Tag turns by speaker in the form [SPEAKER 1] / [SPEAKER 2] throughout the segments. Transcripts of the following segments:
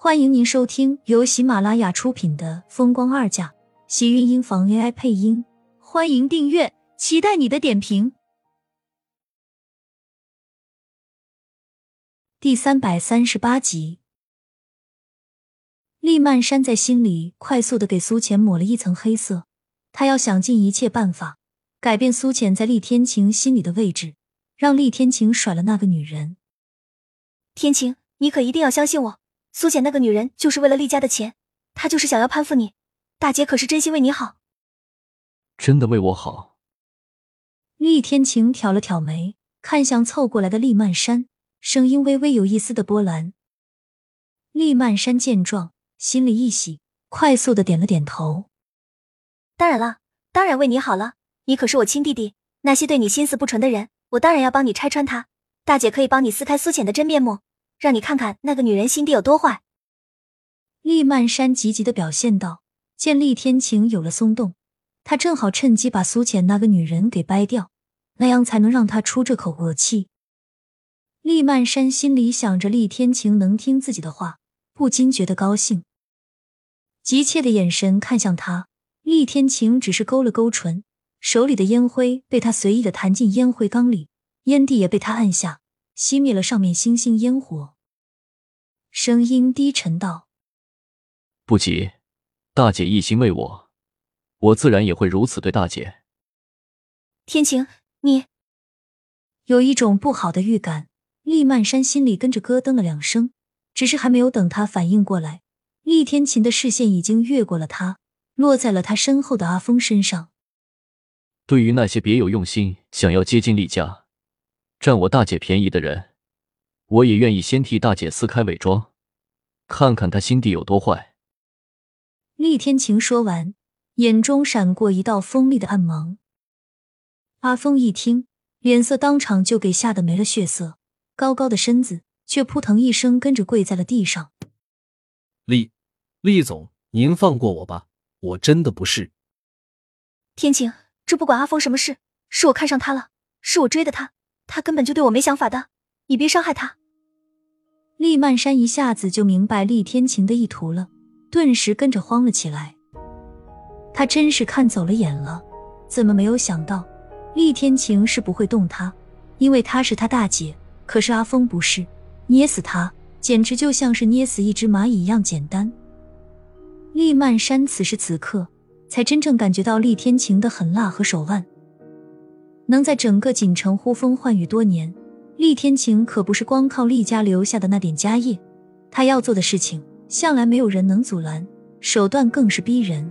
[SPEAKER 1] 欢迎您收听由喜马拉雅出品的《风光二嫁》，喜运音房 AI 配音。欢迎订阅，期待你的点评。第三百三十八集，厉曼山在心里快速的给苏浅抹了一层黑色，他要想尽一切办法改变苏浅在厉天晴心里的位置，让厉天晴甩了那个女人。
[SPEAKER 2] 天晴，你可一定要相信我。苏浅那个女人就是为了厉家的钱，她就是想要攀附你。大姐可是真心为你好，
[SPEAKER 3] 真的为我好。
[SPEAKER 1] 厉天晴挑了挑眉，看向凑过来的厉曼山，声音微微有一丝的波澜。厉曼山见状，心里一喜，快速的点了点头。
[SPEAKER 2] 当然了，当然为你好了。你可是我亲弟弟，那些对你心思不纯的人，我当然要帮你拆穿他。大姐可以帮你撕开苏浅的真面目。让你看看那个女人心地有多坏。
[SPEAKER 1] 厉曼山急急的表现道：“见厉天晴有了松动，他正好趁机把苏浅那个女人给掰掉，那样才能让他出这口恶气。”厉曼山心里想着厉天晴能听自己的话，不禁觉得高兴，急切的眼神看向他。厉天晴只是勾了勾唇，手里的烟灰被他随意的弹进烟灰缸里，烟蒂也被他按下。熄灭了上面星星烟火，声音低沉道：“
[SPEAKER 3] 不急，大姐一心为我，我自然也会如此对大姐。”
[SPEAKER 2] 天晴，你
[SPEAKER 1] 有一种不好的预感。厉曼山心里跟着咯噔了两声，只是还没有等他反应过来，厉天晴的视线已经越过了他，落在了他身后的阿峰身上。
[SPEAKER 3] 对于那些别有用心想要接近厉家。占我大姐便宜的人，我也愿意先替大姐撕开伪装，看看她心地有多坏。
[SPEAKER 1] 厉天晴说完，眼中闪过一道锋利的暗芒。阿峰一听，脸色当场就给吓得没了血色，高高的身子却扑腾一声跟着跪在了地上。
[SPEAKER 4] 厉，厉总，您放过我吧，我真的不是。
[SPEAKER 2] 天晴，这不管阿峰什么事，是我看上他了，是我追的他。他根本就对我没想法的，你别伤害他。
[SPEAKER 1] 厉曼山一下子就明白厉天晴的意图了，顿时跟着慌了起来。他真是看走了眼了，怎么没有想到厉天晴是不会动他，因为他是他大姐。可是阿峰不是，捏死他简直就像是捏死一只蚂蚁一样简单。厉曼山此时此刻才真正感觉到厉天晴的狠辣和手腕。能在整个锦城呼风唤雨多年，厉天晴可不是光靠厉家留下的那点家业，他要做的事情向来没有人能阻拦，手段更是逼人。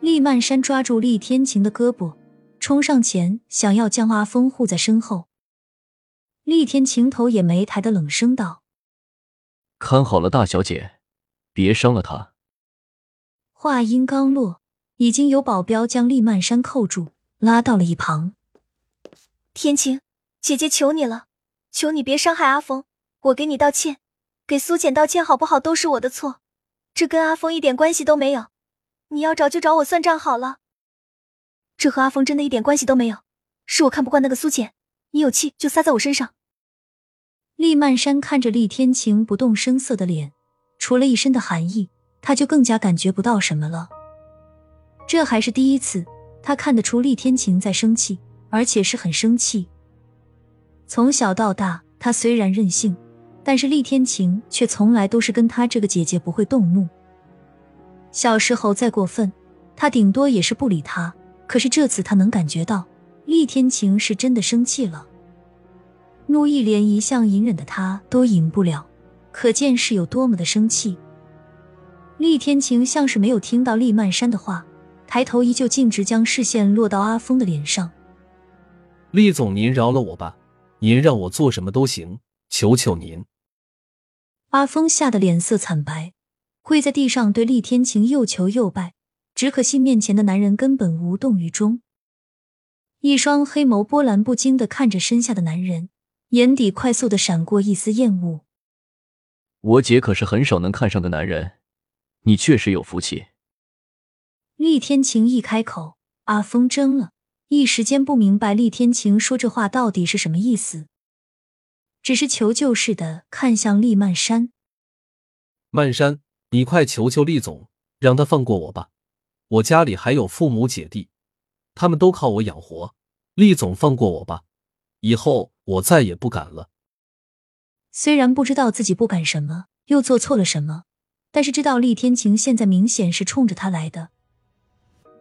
[SPEAKER 1] 厉曼山抓住厉天晴的胳膊，冲上前想要将阿峰护在身后。厉天晴头也没抬的冷声道：“
[SPEAKER 3] 看好了，大小姐，别伤了他。”
[SPEAKER 1] 话音刚落，已经有保镖将厉曼山扣住。拉到了一旁，
[SPEAKER 2] 天晴姐姐求你了，求你别伤害阿峰，我给你道歉，给苏浅道歉好不好？都是我的错，这跟阿峰一点关系都没有，你要找就找我算账好了。这和阿峰真的一点关系都没有，是我看不惯那个苏浅，你有气就撒在我身上。
[SPEAKER 1] 厉曼山看着厉天晴不动声色的脸，除了一身的寒意，他就更加感觉不到什么了。这还是第一次。他看得出厉天晴在生气，而且是很生气。从小到大，他虽然任性，但是厉天晴却从来都是跟他这个姐姐不会动怒。小时候再过分，他顶多也是不理他。可是这次他能感觉到厉天晴是真的生气了，怒意连一向隐忍的他都隐不了，可见是有多么的生气。厉天晴像是没有听到厉曼山的话。抬头，依旧径直将视线落到阿峰的脸上。
[SPEAKER 4] 厉总，您饶了我吧，您让我做什么都行，求求您。
[SPEAKER 1] 阿峰吓得脸色惨白，跪在地上对厉天晴又求又拜。只可惜面前的男人根本无动于衷，一双黑眸波澜不惊的看着身下的男人，眼底快速的闪过一丝厌恶。
[SPEAKER 3] 我姐可是很少能看上的男人，你确实有福气。
[SPEAKER 1] 厉天晴一开口，阿峰怔了一时间，不明白厉天晴说这话到底是什么意思，只是求救似的看向厉曼山。
[SPEAKER 4] 曼山，你快求求厉总，让他放过我吧！我家里还有父母姐弟，他们都靠我养活。厉总，放过我吧！以后我再也不敢了。
[SPEAKER 1] 虽然不知道自己不敢什么，又做错了什么，但是知道厉天晴现在明显是冲着他来的。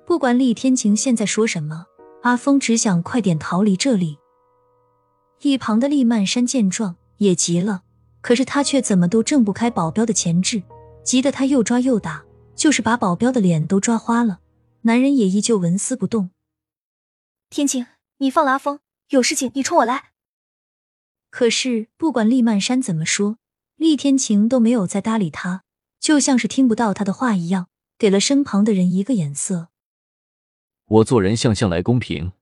[SPEAKER 1] 不管厉天晴现在说什么，阿峰只想快点逃离这里。一旁的厉曼山见状也急了，可是他却怎么都挣不开保镖的钳制，急得他又抓又打，就是把保镖的脸都抓花了。男人也依旧纹丝不动。
[SPEAKER 2] 天晴，你放了阿峰，有事情你冲我来。
[SPEAKER 1] 可是不管厉曼山怎么说，厉天晴都没有再搭理他，就像是听不到他的话一样，给了身旁的人一个眼色。
[SPEAKER 3] 我做人向向来公平，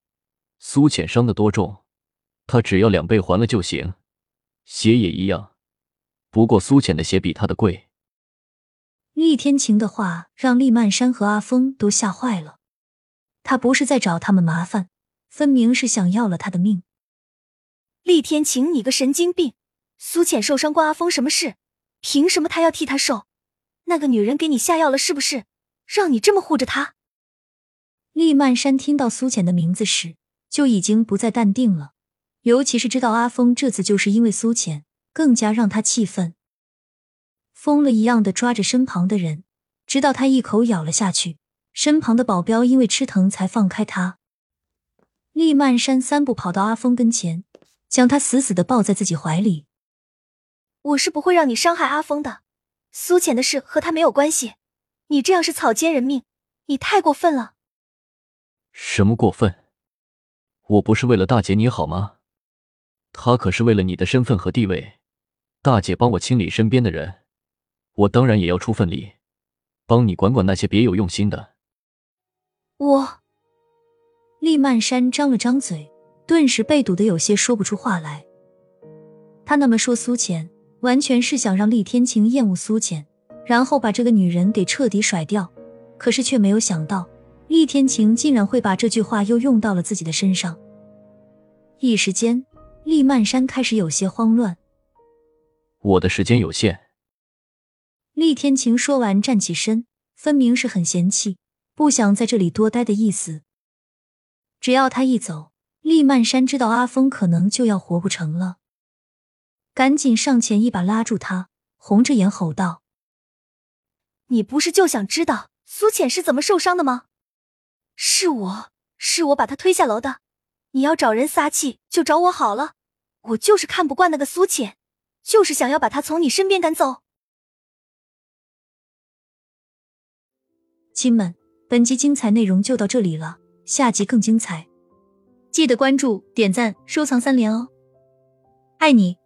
[SPEAKER 3] 苏浅伤的多重？他只要两倍还了就行，鞋也一样，不过苏浅的鞋比他的贵。
[SPEAKER 1] 厉天晴的话让厉曼山和阿峰都吓坏了，他不是在找他们麻烦，分明是想要了他的命。
[SPEAKER 2] 厉天晴，你个神经病！苏浅受伤关阿峰什么事？凭什么他要替他受？那个女人给你下药了是不是？让你这么护着她？
[SPEAKER 1] 厉曼山听到苏浅的名字时，就已经不再淡定了。尤其是知道阿峰这次就是因为苏浅，更加让他气愤。疯了一样的抓着身旁的人，直到他一口咬了下去，身旁的保镖因为吃疼才放开他。厉曼山三步跑到阿峰跟前，将他死死的抱在自己怀里。
[SPEAKER 2] 我是不会让你伤害阿峰的，苏浅的事和他没有关系。你这样是草菅人命，你太过分了。
[SPEAKER 3] 什么过分？我不是为了大姐你好吗？他可是为了你的身份和地位，大姐帮我清理身边的人，我当然也要出份力，帮你管管那些别有用心的。
[SPEAKER 2] 我，
[SPEAKER 1] 厉曼山张了张嘴，顿时被堵得有些说不出话来。他那么说苏浅，完全是想让厉天晴厌恶苏浅，然后把这个女人给彻底甩掉。可是却没有想到，厉天晴竟然会把这句话又用到了自己的身上，一时间。厉曼山开始有些慌乱。
[SPEAKER 3] 我的时间有限。
[SPEAKER 1] 厉天晴说完，站起身，分明是很嫌弃，不想在这里多待的意思。只要他一走，厉曼山知道阿峰可能就要活不成了，赶紧上前一把拉住他，红着眼吼道：“
[SPEAKER 2] 你不是就想知道苏浅是怎么受伤的吗？是我是我把她推下楼的。”你要找人撒气，就找我好了。我就是看不惯那个苏浅，就是想要把她从你身边赶走。
[SPEAKER 1] 亲们，本集精彩内容就到这里了，下集更精彩，记得关注、点赞、收藏三连哦！爱你。